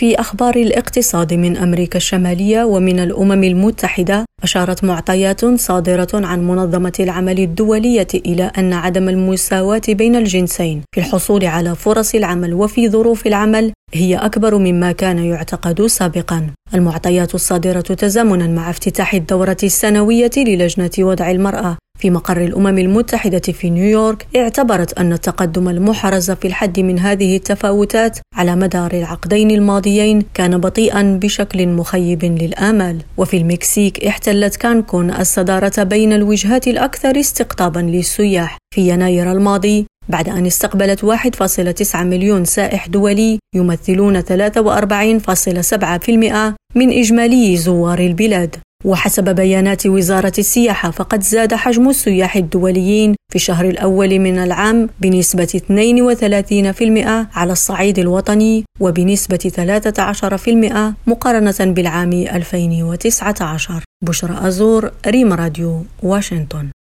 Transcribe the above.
في أخبار الاقتصاد من أمريكا الشمالية ومن الأمم المتحدة أشارت معطيات صادرة عن منظمة العمل الدولية إلى أن عدم المساواة بين الجنسين في الحصول على فرص العمل وفي ظروف العمل هي أكبر مما كان يعتقد سابقا. المعطيات الصادرة تزامنا مع افتتاح الدورة السنوية للجنة وضع المرأة في مقر الأمم المتحدة في نيويورك اعتبرت أن التقدم المحرز في الحد من هذه التفاوتات على مدار العقدين الماضيين كان بطيئا بشكل مخيب للآمال. وفي المكسيك احتلت كانكون الصدارة بين الوجهات الأكثر استقطابا للسياح. في يناير الماضي بعد أن استقبلت 1.9 مليون سائح دولي يمثلون 43.7% من إجمالي زوار البلاد. وحسب بيانات وزارة السياحة فقد زاد حجم السياح الدوليين في الشهر الأول من العام بنسبة 32% على الصعيد الوطني وبنسبة 13% مقارنة بالعام 2019 بشرى أزور ريم راديو واشنطن.